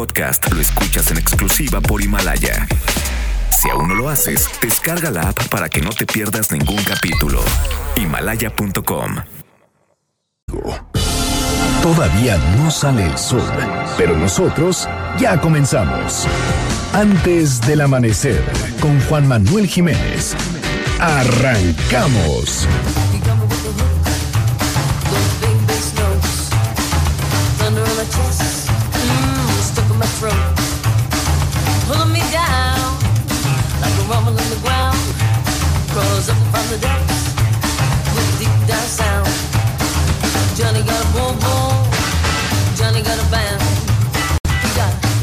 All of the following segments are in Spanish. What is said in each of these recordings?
podcast lo escuchas en exclusiva por Himalaya. Si aún no lo haces, descarga la app para que no te pierdas ningún capítulo. Himalaya.com. Todavía no sale el sol, pero nosotros ya comenzamos. Antes del amanecer, con Juan Manuel Jiménez. Arrancamos. The depths with deep down sound. Johnny got a boom boom.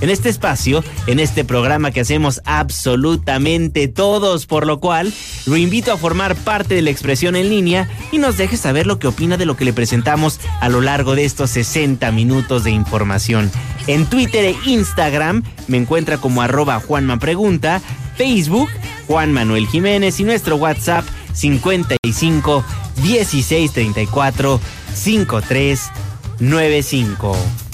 en este espacio, en este programa que hacemos absolutamente todos, por lo cual lo invito a formar parte de la expresión en línea y nos deje saber lo que opina de lo que le presentamos a lo largo de estos 60 minutos de información. En Twitter e Instagram me encuentra como arroba Juanma Pregunta, Facebook Juan Manuel Jiménez y nuestro WhatsApp 55 16 34 53 95.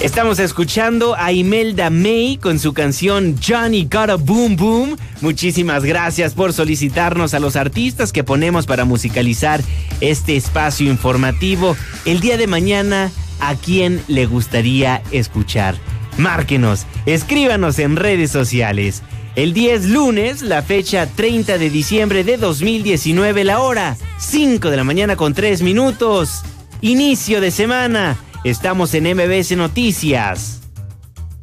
Estamos escuchando a Imelda May con su canción Johnny Got a Boom Boom. Muchísimas gracias por solicitarnos a los artistas que ponemos para musicalizar este espacio informativo. El día de mañana, ¿a quién le gustaría escuchar? Márquenos, escríbanos en redes sociales. El 10 lunes, la fecha 30 de diciembre de 2019, la hora 5 de la mañana con 3 minutos. Inicio de semana. Estamos en MBS Noticias.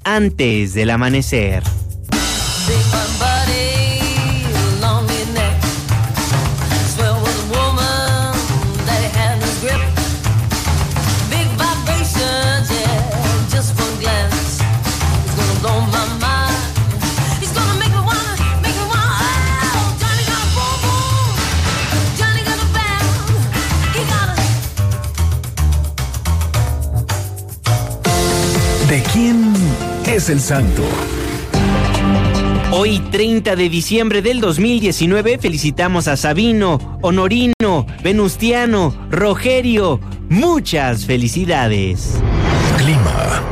Antes del amanecer. El santo? Hoy 30 de diciembre del 2019 felicitamos a Sabino, Honorino, Venustiano, Rogerio. Muchas felicidades. Clima.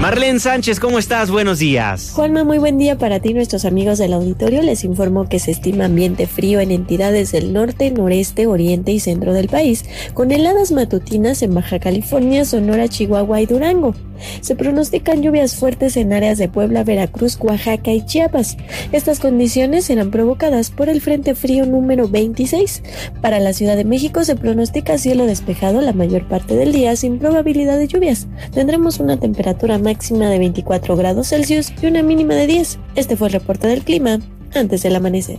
Marlene Sánchez, ¿cómo estás? Buenos días. Juanma, muy buen día para ti y nuestros amigos del auditorio. Les informo que se estima ambiente frío en entidades del norte, noreste, oriente y centro del país, con heladas matutinas en Baja California, Sonora, Chihuahua y Durango. Se pronostican lluvias fuertes en áreas de Puebla, Veracruz, Oaxaca y Chiapas. Estas condiciones serán provocadas por el Frente Frío número 26. Para la Ciudad de México se pronostica cielo despejado la mayor parte del día sin probabilidad de lluvias. Tendremos una temperatura máxima de 24 grados Celsius y una mínima de 10. Este fue el reporte del clima antes del amanecer.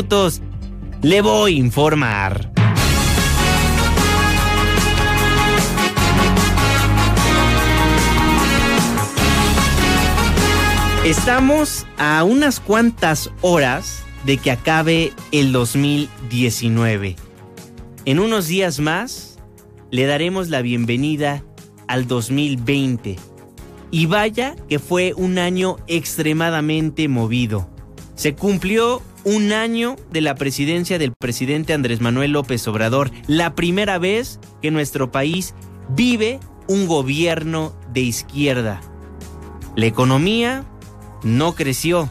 Le voy a informar. Estamos a unas cuantas horas de que acabe el 2019. En unos días más le daremos la bienvenida al 2020. Y vaya que fue un año extremadamente movido. Se cumplió un año de la presidencia del presidente Andrés Manuel López Obrador, la primera vez que nuestro país vive un gobierno de izquierda. La economía no creció.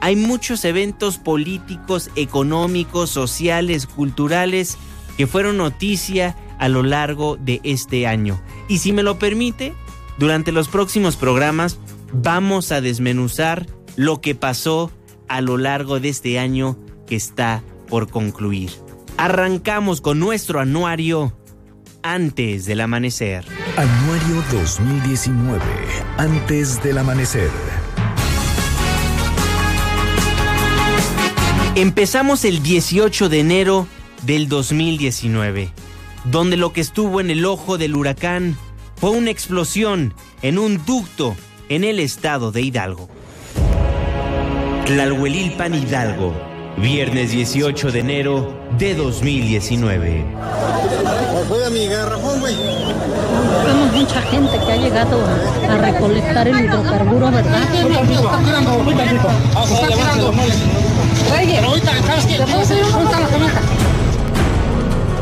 Hay muchos eventos políticos, económicos, sociales, culturales que fueron noticia a lo largo de este año. Y si me lo permite, durante los próximos programas vamos a desmenuzar lo que pasó a lo largo de este año que está por concluir. Arrancamos con nuestro anuario antes del amanecer. Anuario 2019, antes del amanecer. Empezamos el 18 de enero del 2019, donde lo que estuvo en el ojo del huracán fue una explosión en un ducto en el estado de Hidalgo. Tlalhuelilpan Hidalgo, viernes 18 de enero de 2019. Vemos mucha gente que ha llegado a, a recolectar el hidrocarburo, ¿verdad?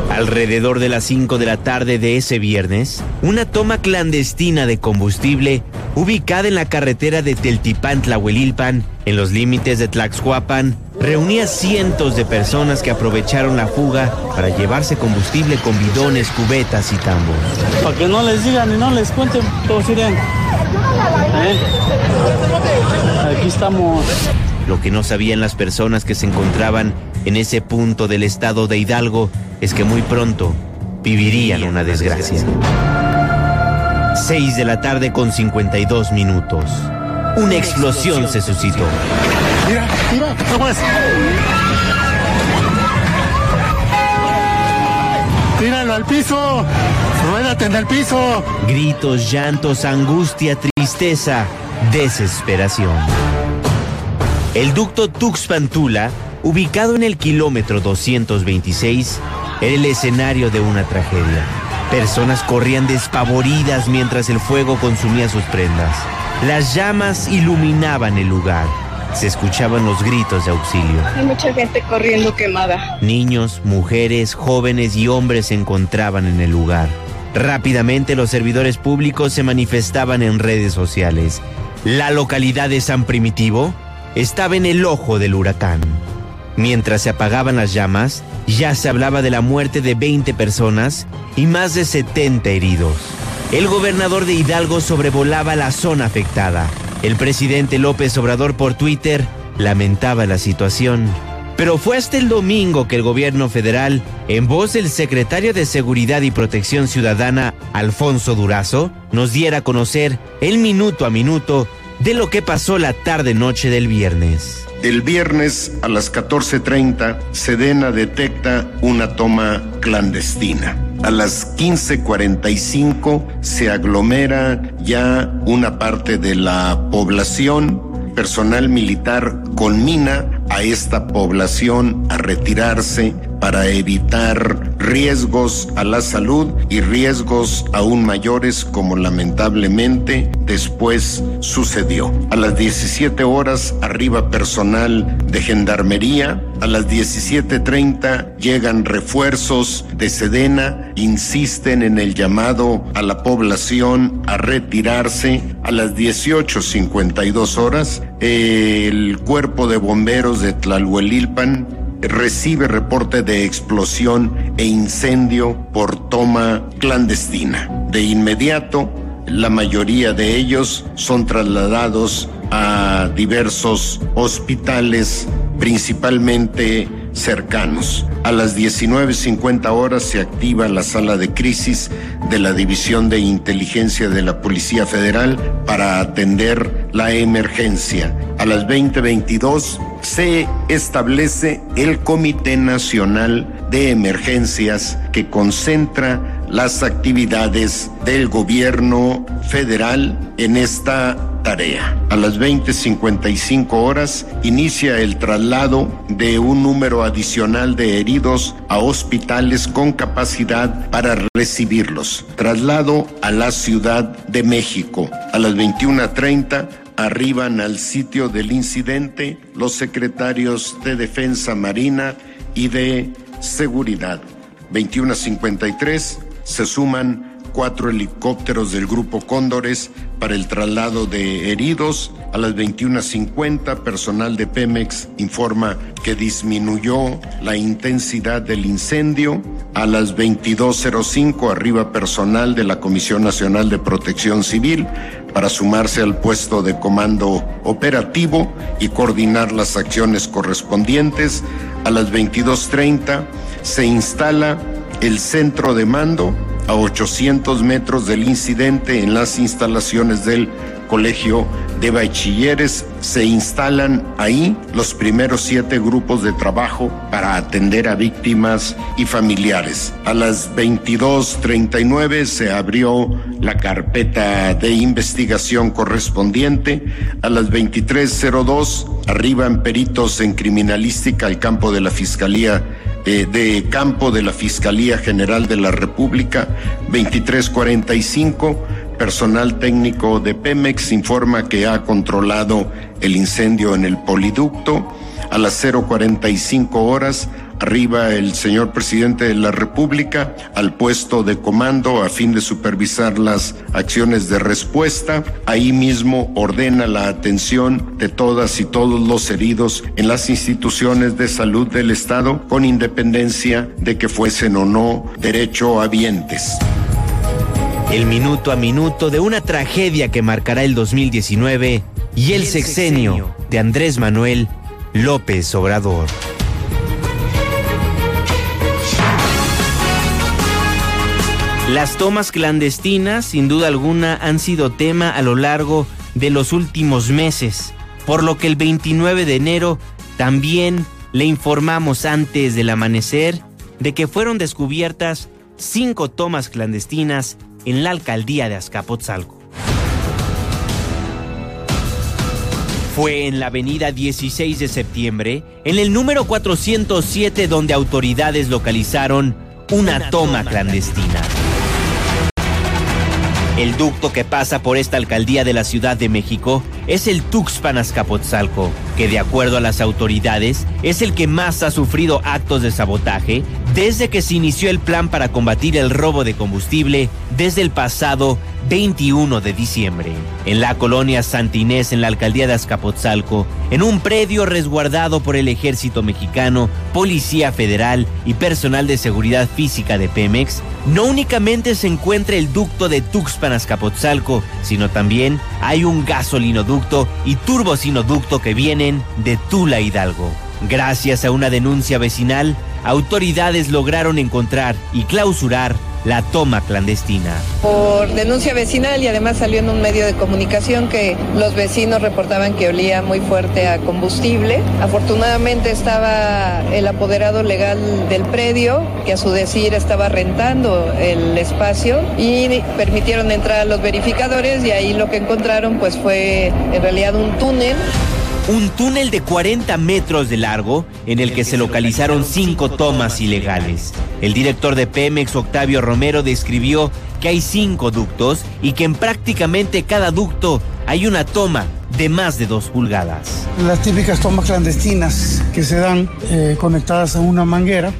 Alrededor de las 5 de la tarde de ese viernes, una toma clandestina de combustible ubicada en la carretera de Teltipán Tlahuelilpan, en los límites de Tlaxcuapan, reunía cientos de personas que aprovecharon la fuga para llevarse combustible con bidones, cubetas y tambos. Para que no les digan y no les cuenten, todos irían. ¿Eh? Aquí estamos. Lo que no sabían las personas que se encontraban en ese punto del estado de Hidalgo es que muy pronto vivirían una desgracia. 6 de la tarde con 52 minutos. Una explosión se suscitó. Mira, mira. Tíralo al piso. Ruédate en el piso. Gritos, llantos, angustia, tristeza, desesperación. El ducto Tuxpantula, ubicado en el kilómetro 226, era el escenario de una tragedia. Personas corrían despavoridas mientras el fuego consumía sus prendas. Las llamas iluminaban el lugar. Se escuchaban los gritos de auxilio. Hay mucha gente corriendo quemada. Niños, mujeres, jóvenes y hombres se encontraban en el lugar. Rápidamente los servidores públicos se manifestaban en redes sociales. La localidad de San Primitivo estaba en el ojo del huracán. Mientras se apagaban las llamas, ya se hablaba de la muerte de 20 personas y más de 70 heridos. El gobernador de Hidalgo sobrevolaba la zona afectada. El presidente López Obrador por Twitter lamentaba la situación. Pero fue hasta el domingo que el gobierno federal, en voz del secretario de Seguridad y Protección Ciudadana, Alfonso Durazo, nos diera a conocer el minuto a minuto de lo que pasó la tarde-noche del viernes. El viernes a las 14.30, Sedena detecta una toma clandestina. A las 15.45 se aglomera ya una parte de la población. Personal militar conmina a esta población a retirarse para evitar riesgos a la salud y riesgos aún mayores como lamentablemente después sucedió. A las 17 horas arriba personal de gendarmería, a las 17.30 llegan refuerzos de Sedena, insisten en el llamado a la población a retirarse. A las 18.52 horas, el cuerpo de bomberos de Tlalhuelilpan recibe reporte de explosión e incendio por toma clandestina. De inmediato, la mayoría de ellos son trasladados a diversos hospitales, principalmente cercanos. A las 19.50 horas se activa la sala de crisis de la División de Inteligencia de la Policía Federal para atender la emergencia. A las 20.22 se establece el Comité Nacional de Emergencias que concentra las actividades del gobierno federal en esta tarea. A las 20:55 horas inicia el traslado de un número adicional de heridos a hospitales con capacidad para recibirlos. Traslado a la Ciudad de México. A las 21:30 arriban al sitio del incidente los secretarios de Defensa Marina y de Seguridad. 21:53 se suman cuatro helicópteros del Grupo Cóndores para el traslado de heridos. A las 21.50, personal de Pemex informa que disminuyó la intensidad del incendio. A las 22.05, arriba personal de la Comisión Nacional de Protección Civil para sumarse al puesto de comando operativo y coordinar las acciones correspondientes. A las 22.30 se instala el centro de mando a 800 metros del incidente en las instalaciones del Colegio de Bachilleres. Se instalan ahí los primeros siete grupos de trabajo para atender a víctimas y familiares. A las 22.39 se abrió la carpeta de investigación correspondiente. A las 23.02 arriban peritos en criminalística al campo de la Fiscalía de campo de la Fiscalía General de la República 2345. Personal técnico de Pemex informa que ha controlado el incendio en el poliducto. A las 045 horas arriba el señor presidente de la República al puesto de comando a fin de supervisar las acciones de respuesta. Ahí mismo ordena la atención de todas y todos los heridos en las instituciones de salud del Estado con independencia de que fuesen o no derechohabientes. El minuto a minuto de una tragedia que marcará el 2019 y el sexenio de Andrés Manuel López Obrador. Las tomas clandestinas, sin duda alguna, han sido tema a lo largo de los últimos meses, por lo que el 29 de enero también le informamos antes del amanecer de que fueron descubiertas cinco tomas clandestinas en la alcaldía de Azcapotzalco. Fue en la avenida 16 de septiembre, en el número 407, donde autoridades localizaron una, toma, clandestina. El ducto que pasa por esta alcaldía de la Ciudad de México es el Tuxpan Azcapotzalco, que de acuerdo a las autoridades es el que más ha sufrido actos de sabotaje desde que se inició el plan para combatir el robo de combustible desde el pasado 21 de diciembre. En la colonia Santinés, en la alcaldía de Azcapotzalco, en un predio resguardado por el ejército mexicano, policía federal y personal de seguridad física de Pemex, no únicamente se encuentra el ducto de Tuxpan Azcapotzalco, sino también hay un gasolinoducto y turbocinoducto que vienen de Tula Hidalgo. Gracias a una denuncia vecinal, autoridades lograron encontrar y clausurar la toma clandestina. Por denuncia vecinal y además salió en un medio de comunicación que los vecinos reportaban que olía muy fuerte a combustible. Afortunadamente estaba el apoderado legal del predio, que a su decir estaba rentando el espacio y permitieron entrar a los verificadores y ahí lo que encontraron pues fue en realidad un túnel un túnel de 40 metros de largo en el que se localizaron cinco tomas ilegales. El director de Pemex, Octavio Romero, describió que hay cinco ductos y que en prácticamente cada ducto hay una toma de más de dos pulgadas. Las típicas tomas clandestinas que se dan eh, conectadas a una manguera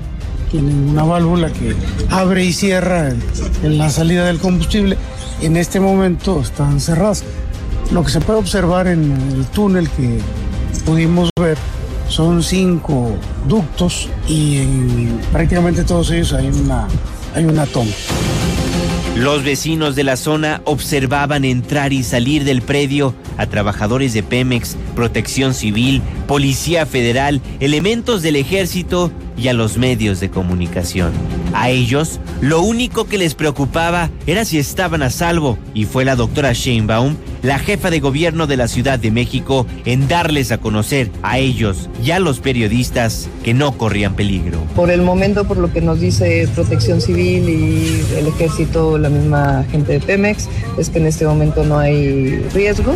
tienen una válvula que abre y cierra en, en la salida del combustible. En este momento están cerradas. Lo que se puede observar en el túnel que pudimos ver son cinco ductos y en prácticamente todos ellos hay una, hay una toma. Los vecinos de la zona observaban entrar y salir del predio a trabajadores de Pemex, Protección Civil, Policía Federal, elementos del ejército y a los medios de comunicación. A ellos, lo único que les preocupaba era si estaban a salvo y fue la doctora Sheinbaum, la jefa de gobierno de la Ciudad de México, en darles a conocer a ellos y a los periodistas que no corrían peligro. Por el momento, por lo que nos dice Protección Civil y el ejército, la misma gente de Pemex, es que en este momento no hay riesgo.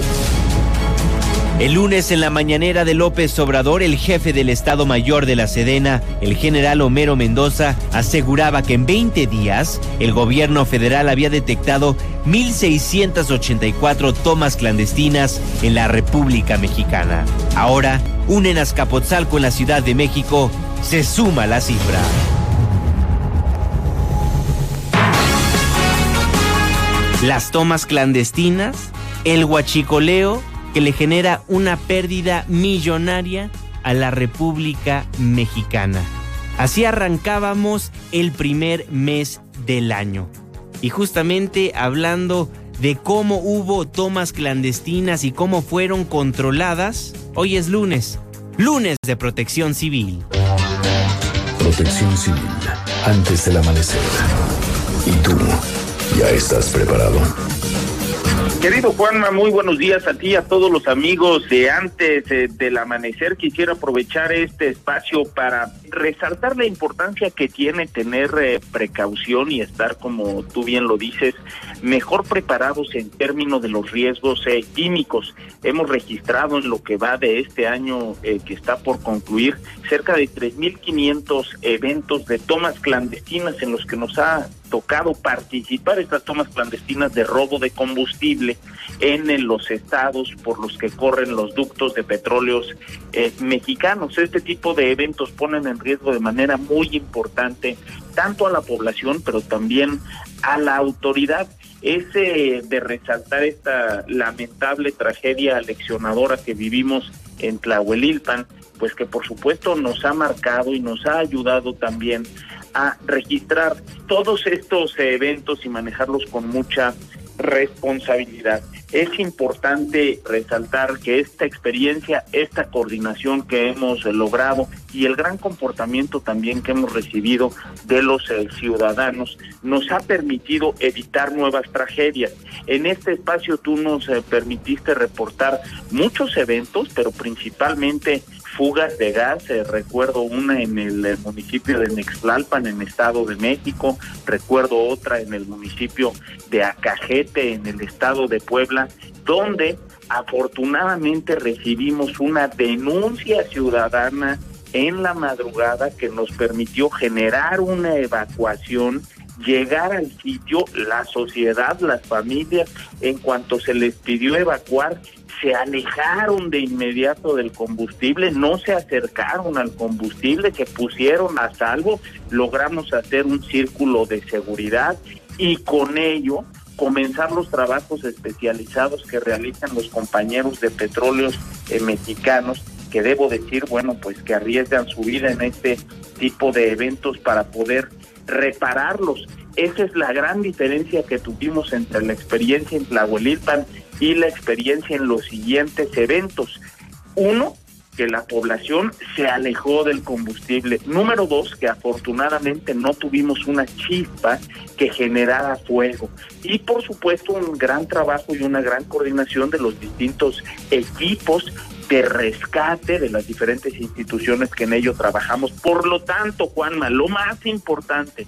El lunes en la mañanera de López Obrador, el jefe del Estado Mayor de la Sedena, el general Homero Mendoza, aseguraba que en 20 días el gobierno federal había detectado 1.684 tomas clandestinas en la República Mexicana. Ahora, un en Azcapotzalco en la Ciudad de México se suma la cifra. las tomas clandestinas, el huachicoleo que le genera una pérdida millonaria a la República Mexicana. Así arrancábamos el primer mes del año. Y justamente hablando de cómo hubo tomas clandestinas y cómo fueron controladas, hoy es lunes, lunes de protección civil. Protección civil, antes del amanecer. ¿Y tú, ya estás preparado? Querido Juanma, muy buenos días a ti y a todos los amigos de antes eh, del amanecer. Quisiera aprovechar este espacio para resaltar la importancia que tiene tener eh, precaución y estar, como tú bien lo dices, mejor preparados en términos de los riesgos eh, químicos. Hemos registrado en lo que va de este año que está por concluir cerca de 3.500 eventos de tomas clandestinas en los que nos ha tocado participar estas tomas clandestinas de robo de combustible en, los estados por los que corren los ductos de petróleos eh, mexicanos. Este tipo de eventos ponen en riesgo de manera muy importante tanto a la población, pero también a la autoridad. Ese de resaltar esta lamentable tragedia leccionadora que vivimos en Tlahuelilpan, pues que por supuesto nos ha marcado y nos ha ayudado también a registrar todos estos eventos y manejarlos con mucha responsabilidad. Es importante resaltar que esta experiencia, esta coordinación que hemos logrado y el gran comportamiento también que hemos recibido de los eh, ciudadanos nos ha permitido evitar nuevas tragedias. En este espacio tú nos eh, permitiste reportar muchos eventos, pero principalmente fugas de gas, recuerdo una en el, el, municipio de Nextlalpan, en Estado de México, recuerdo otra en el municipio de Acajete, en el Estado de Puebla, donde afortunadamente recibimos una denuncia ciudadana en la madrugada que nos permitió generar una evacuación llegar al sitio, la sociedad, las familias, en cuanto se les pidió evacuar, se alejaron de inmediato del combustible, no se acercaron al combustible, se pusieron a salvo, logramos hacer un círculo de seguridad y con ello comenzar los trabajos especializados que realizan los compañeros de petróleos eh, mexicanos que debo decir, bueno, pues que arriesgan su vida en este tipo de eventos para poder repararlos. Esa es la gran diferencia que tuvimos entre la experiencia en Tlahuelilpan y la experiencia en los siguientes eventos. Uno, que la población se alejó del combustible. Número dos, que afortunadamente no tuvimos una chispa que generara fuego. Y por supuesto un gran trabajo y una gran coordinación de los distintos equipos de rescate de las diferentes instituciones que en ello trabajamos. Por lo tanto, Juanma, lo más importante,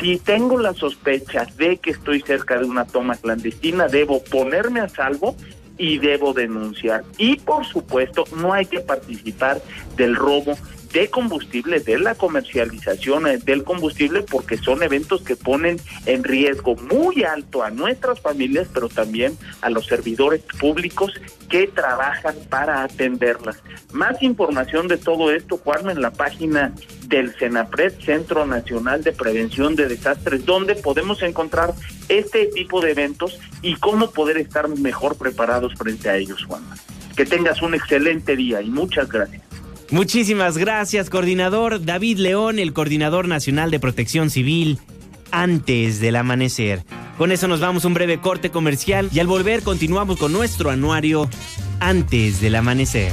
si tengo la sospecha de que estoy cerca de una toma clandestina, debo ponerme a salvo y debo denunciar. Y por supuesto, no hay que participar del robo de combustible, de la comercialización del combustible, porque son eventos que ponen en riesgo muy alto a nuestras familias, pero también a los servidores públicos que trabajan para atenderlas. Más información de todo esto, Juan, en la página del CENAPRED, Centro Nacional de Prevención de Desastres, donde podemos encontrar este tipo de eventos y cómo poder estar mejor preparados frente a ellos, Juan. Que tengas un excelente día y muchas gracias. Muchísimas gracias, coordinador David León, el coordinador nacional de protección civil, antes del amanecer. Con eso nos vamos a un breve corte comercial y al volver continuamos con nuestro anuario antes del amanecer.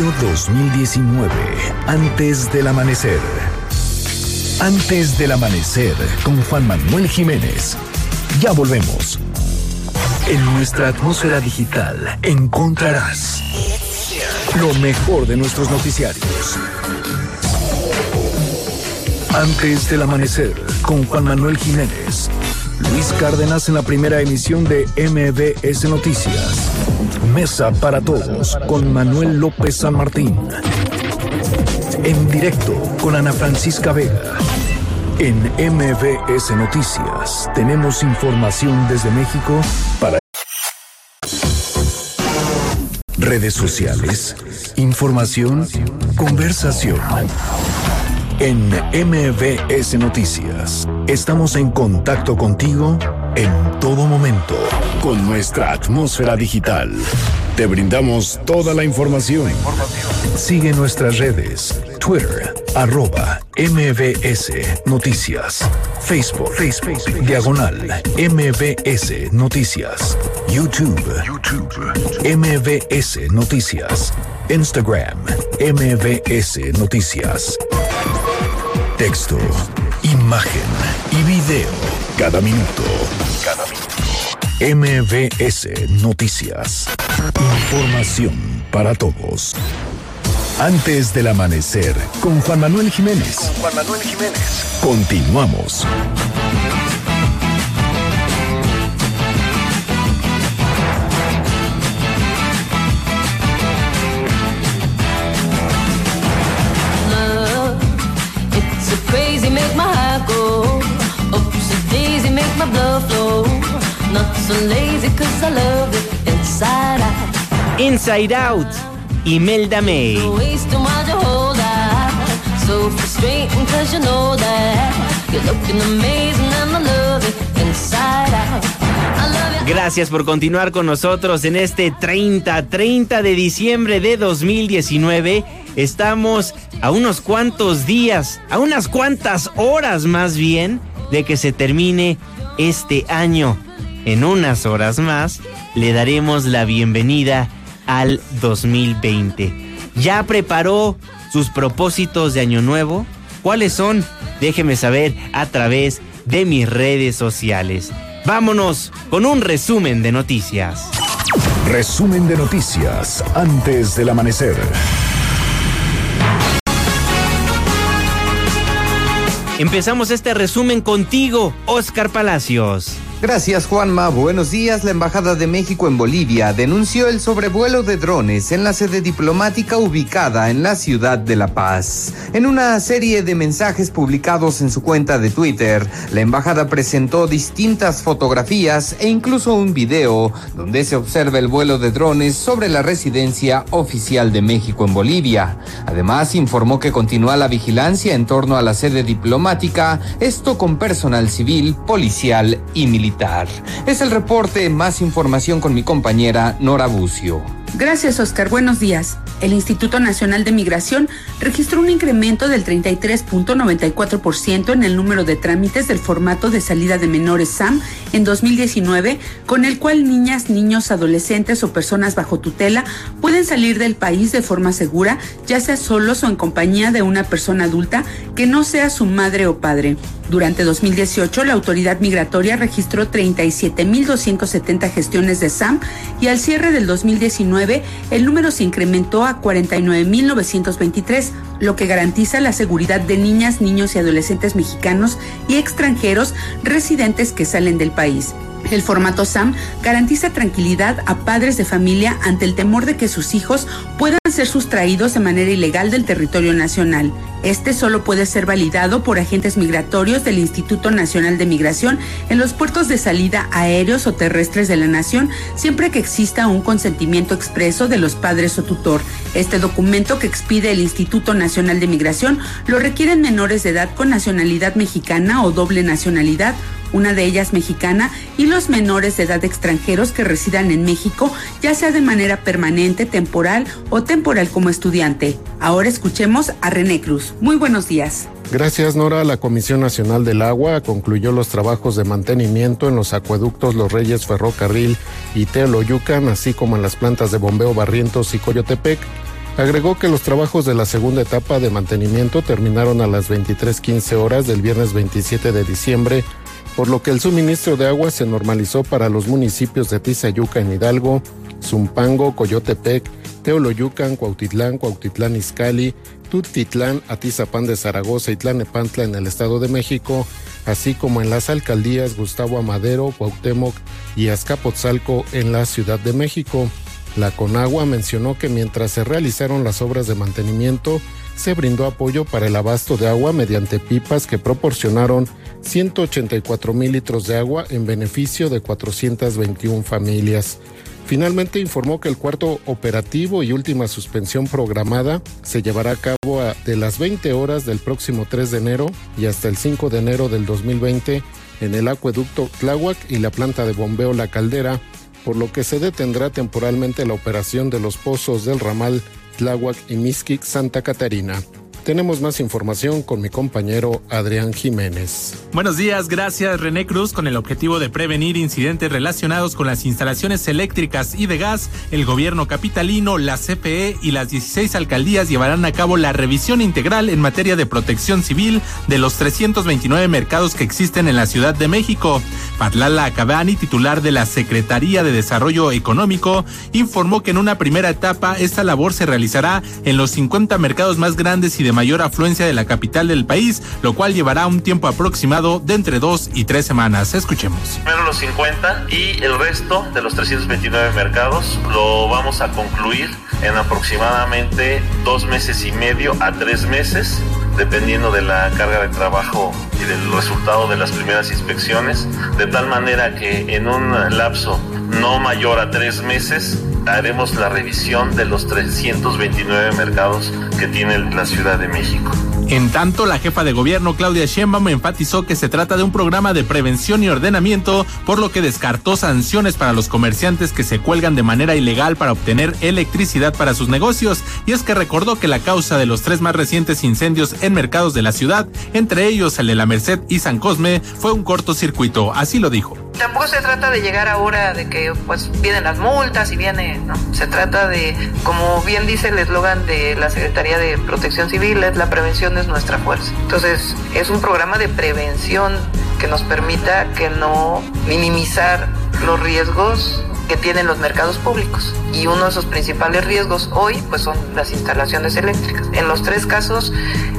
Anuario 2019, antes del amanecer. Antes del amanecer, con Juan Manuel Jiménez. Ya volvemos. En nuestra atmósfera digital encontrarás lo mejor de nuestros noticiarios. Antes del amanecer, con Juan Manuel Jiménez. Luis Cárdenas en la primera emisión de MBS Noticias. Mesa para todos con Manuel López San Martín. En directo con Ana Francisca Vega. En MBS Noticias tenemos información desde México para redes sociales, información, conversación. En MBS Noticias estamos en contacto contigo en todo momento con nuestra atmósfera digital. Te brindamos toda la información. Sigue nuestras redes, Twitter, arroba MBS Noticias, Facebook, diagonal MBS Noticias, YouTube, YouTube, MBS Noticias, Instagram, MBS Noticias. Texto, imagen y video. Cada minuto. MBS Noticias. Información para todos. Antes del amanecer, con Juan Manuel Jiménez. Juan Manuel Jiménez. Continuamos. Not so lazy, cause I love it inside out. Inside Out, Imelda May. So wasting while you hold out. So frustrating, cause you know that. You're looking amazing, and I love it inside out. I love you. Gracias por continuar con nosotros en este 30, 30 de diciembre de 2019. Estamos a unos cuantos días, a unas cuantas horas más bien, de que se termine este año. En unas horas más le daremos la bienvenida al 2020. ¿Ya preparó sus propósitos de año nuevo? ¿Cuáles son? Déjeme saber a través de mis redes sociales. Vámonos con un resumen de noticias. Resumen de noticias antes del amanecer. Empezamos este resumen contigo, Oscar Palacios. Gracias Juanma, buenos días. La Embajada de México en Bolivia denunció el sobrevuelo de drones en la sede diplomática ubicada en la ciudad de La Paz. En una serie de mensajes publicados en su cuenta de Twitter, la embajada presentó distintas fotografías e incluso un video donde se observa el vuelo de drones sobre la residencia oficial de México en Bolivia. Además, informó que continúa la vigilancia en torno a la sede diplomática, esto con personal civil, policial y militar. Es el reporte, más información con mi compañera Nora Bucio. Gracias, Oscar. Buenos días. El Instituto Nacional de Migración registró un incremento del 33.94% en el número de trámites del formato de salida de menores SAM en 2019, con el cual niñas, niños, adolescentes o personas bajo tutela pueden salir del país de forma segura, ya sea solos o en compañía de una persona adulta que no sea su madre o padre. Durante 2018, la autoridad migratoria registró 37.270 gestiones de SAM y al cierre del 2019 el número se incrementó a 49.923, lo que garantiza la seguridad de niñas, niños y adolescentes mexicanos y extranjeros residentes que salen del país. El formato SAM garantiza tranquilidad a padres de familia ante el temor de que sus hijos puedan ser sustraídos de manera ilegal del territorio nacional. Este solo puede ser validado por agentes migratorios del Instituto Nacional de Migración en los puertos de salida aéreos o terrestres de la nación, siempre que exista un consentimiento expreso de los padres o tutor. Este documento que expide el Instituto Nacional de Migración lo requieren menores de edad con nacionalidad mexicana o doble nacionalidad una de ellas mexicana, y los menores de edad extranjeros que residan en México, ya sea de manera permanente, temporal o temporal como estudiante. Ahora escuchemos a René Cruz. Muy buenos días. Gracias, Nora. La Comisión Nacional del Agua concluyó los trabajos de mantenimiento en los acueductos Los Reyes Ferrocarril y Teoloyucan, así como en las plantas de bombeo Barrientos y Coyotepec. Agregó que los trabajos de la segunda etapa de mantenimiento terminaron a las 23:15 horas del viernes 27 de diciembre por lo que el suministro de agua se normalizó para los municipios de Tizayuca en Hidalgo, Zumpango, Coyotepec, Teoloyucan, Cuautitlán, Cuautitlán Izcalli, Tutitlán, Atizapán de Zaragoza y Tlanepantla en el Estado de México, así como en las alcaldías Gustavo Amadero, Cuauhtémoc y Azcapotzalco en la Ciudad de México. La Conagua mencionó que mientras se realizaron las obras de mantenimiento, se brindó apoyo para el abasto de agua mediante pipas que proporcionaron 184 mil litros de agua en beneficio de 421 familias. Finalmente informó que el cuarto operativo y última suspensión programada se llevará a cabo de las 20 horas del próximo 3 de enero y hasta el 5 de enero del 2020 en el acueducto Tláhuac y la planta de bombeo La Caldera, por lo que se detendrá temporalmente la operación de los pozos del ramal Tláhuac y Mixquic Santa Catarina. Tenemos más información con mi compañero Adrián Jiménez. Buenos días, gracias René Cruz. Con el objetivo de prevenir incidentes relacionados con las instalaciones eléctricas y de gas, el gobierno capitalino, la CFE y las 16 alcaldías llevarán a cabo la revisión integral en materia de protección civil de los 329 mercados que existen en la Ciudad de México. Patlala Cabani, titular de la Secretaría de Desarrollo Económico, informó que en una primera etapa esta labor se realizará en los 50 mercados más grandes y de mayor afluencia de la capital del país, lo cual llevará un tiempo aproximado de entre dos y tres semanas. Escuchemos. Primero los 50 y el resto de los 329 mercados lo vamos a concluir en aproximadamente dos meses y medio a tres meses, dependiendo de la carga de trabajo y del resultado de las primeras inspecciones, de tal manera que en un lapso no mayor a tres meses haremos la revisión de los 329 mercados que tiene la Ciudad de México. En tanto, la jefa de gobierno Claudia Sheinbaum enfatizó que se trata de un programa de prevención y ordenamiento, por lo que descartó sanciones para los comerciantes que se cuelgan de manera ilegal para obtener electricidad para sus negocios. Y es que recordó que la causa de los tres más recientes incendios en mercados de la ciudad, entre ellos el de la Merced y San Cosme, fue un cortocircuito. Así lo dijo. Tampoco se trata de llegar ahora de que pues vienen las multas y viene, no, se trata de, como bien dice el eslogan de la Secretaría de Protección Civil, es la prevención es nuestra fuerza. Entonces, es un programa de prevención que nos permita que no minimizar los riesgos que tienen los mercados públicos. Y uno de esos principales riesgos hoy pues son las instalaciones eléctricas. En los tres casos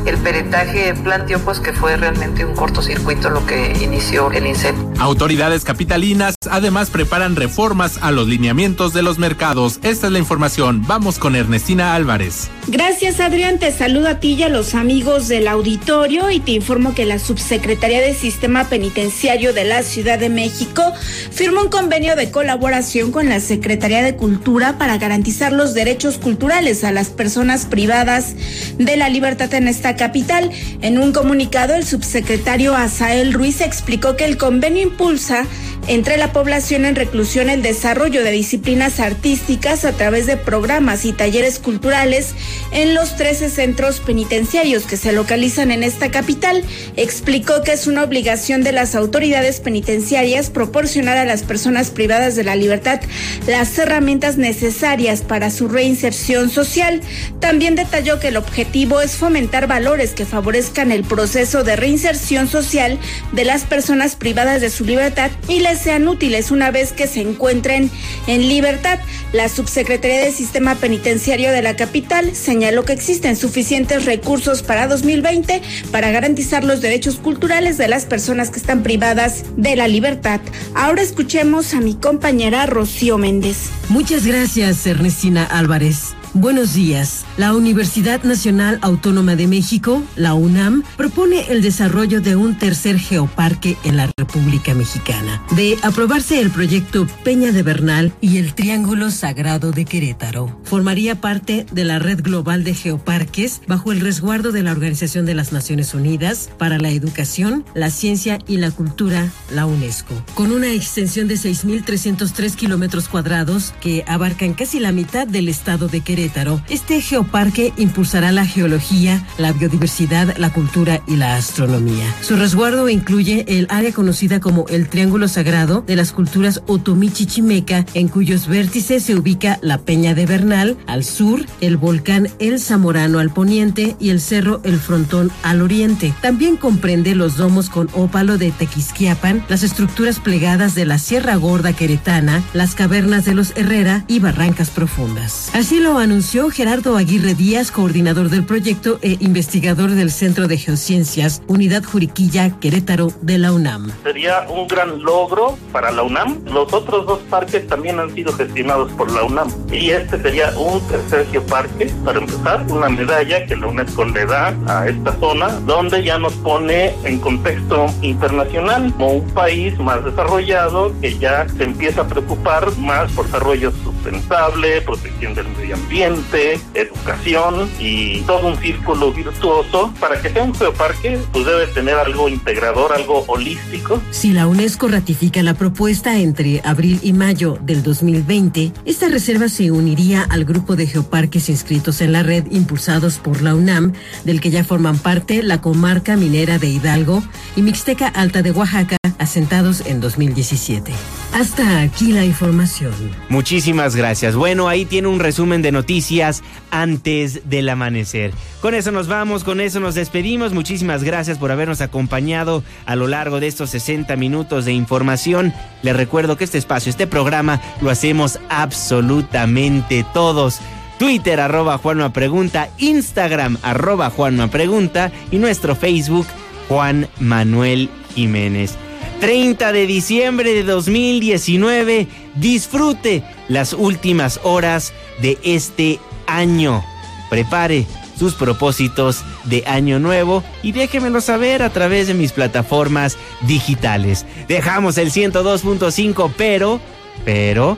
el peritaje planteó pues que fue realmente un cortocircuito lo que inició el incendio. Autoridades capitalinas además preparan reformas a los lineamientos de los mercados. Esta es la información. Vamos con Ernestina Álvarez. Gracias Adrián, te saludo a ti y a los amigos del auditorio y te informo que la Subsecretaría de Sistema Penitenciario de la Ciudad de México firmó un convenio de colaboración con la Secretaría de Cultura para garantizar los derechos culturales a las personas privadas de la libertad en esta capital. En un comunicado, el subsecretario Asael Ruiz explicó que el convenio impulsa entre la población en reclusión el desarrollo de disciplinas artísticas a través de programas y talleres culturales en los 13 centros penitenciarios que se localizan en esta capital. Explicó que es una obligación de las autoridades penitenciarias proporcionar a las personas privadas de la libertad las herramientas necesarias para su reinserción social. También detalló que el objetivo es fomentar valores que favorezcan el proceso de reinserción social de las personas privadas de su libertad y sean útiles una vez que se encuentren en libertad. La subsecretaría de Sistema Penitenciario de la capital señaló que existen suficientes recursos para 2020 para garantizar los derechos culturales de las personas que están privadas de la libertad. Ahora escuchemos a mi compañera Rocío Méndez. Muchas gracias, Ernestina Álvarez. Buenos días. La Universidad Nacional Autónoma de México, la UNAM, propone el desarrollo de un tercer geoparque en la República Mexicana. De aprobarse el proyecto Peña de Bernal y el Triángulo Sagrado de Querétaro, formaría parte de la red global de geoparques bajo el resguardo de la Organización de las Naciones Unidas para la Educación, la Ciencia y la Cultura, la UNESCO. Con una extensión de 6.303 kilómetros cuadrados que abarcan casi la mitad del estado de Querétaro, este geoparque impulsará la geología, la biodiversidad, la cultura y la astronomía. Su resguardo incluye el área conocida como el Triángulo Sagrado de las culturas Otomi-Chichimeca, en cuyos vértices se ubica la Peña de Bernal al sur, el volcán El Zamorano al poniente y el cerro El Frontón al oriente. También comprende los domos con ópalo de Tequisquiapan, las estructuras plegadas de la Sierra Gorda Queretana, las cavernas de los Herrera y barrancas profundas. Así lo anunció Gerardo Aguirre Díaz, coordinador del proyecto e investigador del Centro de Geociencias, Unidad Juriquilla Querétaro de la UNAM. Sería un gran logro para la UNAM. Los otros dos parques también han sido gestionados por la UNAM. Y este sería un tercer geoparque, para empezar, una medalla que la UNESCO le da a esta zona, donde ya nos pone en contexto internacional como un país más desarrollado que ya se empieza a preocupar más por desarrollo sustentable, protección del medio ambiente, educación y todo un círculo virtuoso. Para que sea un geoparque, pues debe tener algo integrador, algo holístico. Si la UNESCO ratifica la propuesta entre abril y mayo del 2020, esta reserva se uniría al grupo de geoparques inscritos en la red impulsados por la UNAM, del que ya forman parte la comarca minera de Hidalgo y Mixteca Alta de Oaxaca, asentados en 2017. Hasta aquí la información. Muchísimas gracias. Bueno, ahí tiene un resumen de noticias antes del amanecer. Con eso nos vamos, con eso nos despedimos. Muchísimas gracias por habernos acompañado a lo largo de estos 60 minutos de información. Les recuerdo que este espacio, este programa, lo hacemos absolutamente todos. Twitter arroba Juanma Pregunta, Instagram arroba Juanma Pregunta y nuestro Facebook Juan Manuel Jiménez. 30 de diciembre de 2019, disfrute las últimas horas de este año. Prepare sus propósitos de año nuevo y déjemelo saber a través de mis plataformas digitales. Dejamos el 102.5, pero, pero,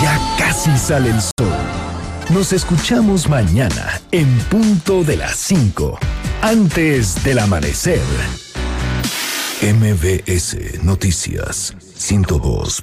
Ya casi sale el sol. Nos escuchamos mañana en punto de las 5, antes del amanecer. MBS Noticias 102.